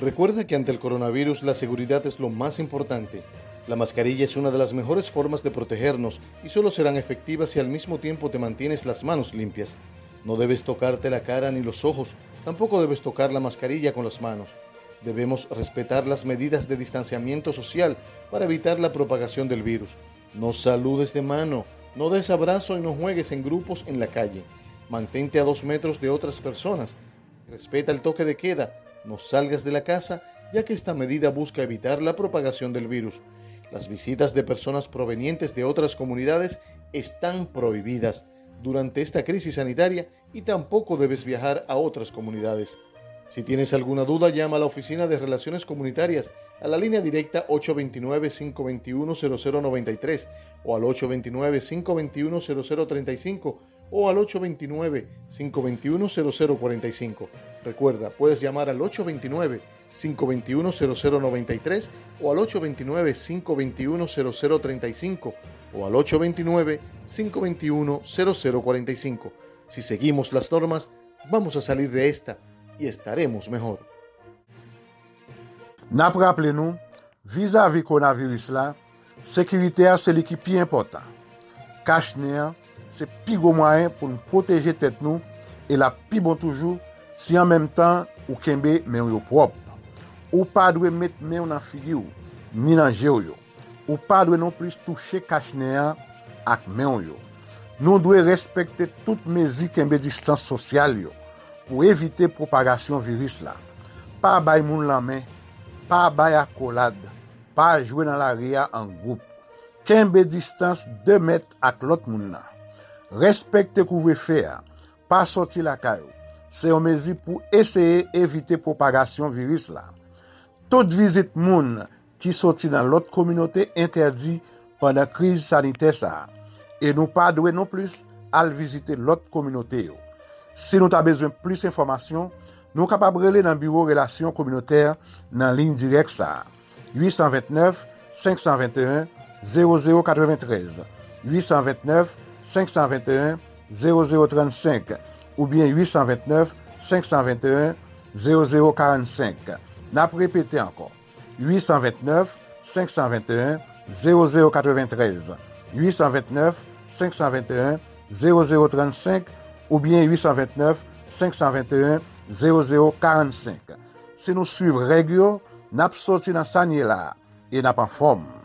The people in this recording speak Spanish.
Recuerda que ante el coronavirus la seguridad es lo más importante. La mascarilla es una de las mejores formas de protegernos y solo serán efectivas si al mismo tiempo te mantienes las manos limpias. No debes tocarte la cara ni los ojos, tampoco debes tocar la mascarilla con las manos. Debemos respetar las medidas de distanciamiento social para evitar la propagación del virus. No saludes de mano, no des abrazo y no juegues en grupos en la calle. Mantente a dos metros de otras personas. Respeta el toque de queda. No salgas de la casa, ya que esta medida busca evitar la propagación del virus. Las visitas de personas provenientes de otras comunidades están prohibidas durante esta crisis sanitaria y tampoco debes viajar a otras comunidades. Si tienes alguna duda, llama a la Oficina de Relaciones Comunitarias a la línea directa 829-521-0093 o al 829-521-0035 o al 829-521-0045. Recuerda, puedes llamar al 829-521-0093 o al 829-521-0035 o al 829-521-0045. Si seguimos las normas, vamos a salir de esta y estaremos mejor. Nap rappele nou, vis-a-vis coronavirus sekirite a se li ki pi important. Kachne a, se pi go mwayen pou nou proteje tet nou e la pi bon toujou Si an menm tan, ou kembe men yo prop. Ou pa dwe met men nan figi ou, ni nan je ou yo. Ou pa dwe non plis touche kachne ya ak men yo. Nou dwe respekte tout mezi kembe distans sosyal yo pou evite propagasyon virus la. Pa bay moun la men, pa bay akolad, pa jwe nan la ria an group. Kenbe distans 2 met ak lot moun la. Respekte kou vwe fe a, pa soti la kayo. se yon mezi pou eseye evite propagasyon virus la. Tout vizit moun ki soti nan lot kominote interdi pandan kriz sanite sa. E nou pa dwe non plus al vizite lot kominote yo. Se nou ta bezwen plus informasyon, nou kapabrele nan Biro Relasyon Kominotèr nan lin direk sa. 829-521-0093 829-521-0035 ou bien 829 521 0045. Nap repete ankon. 829 521 0093. 829 521 0035 ou bien 829 521 0045. Se nou suiv regyo, nap soti nan sanye la e nap an fom.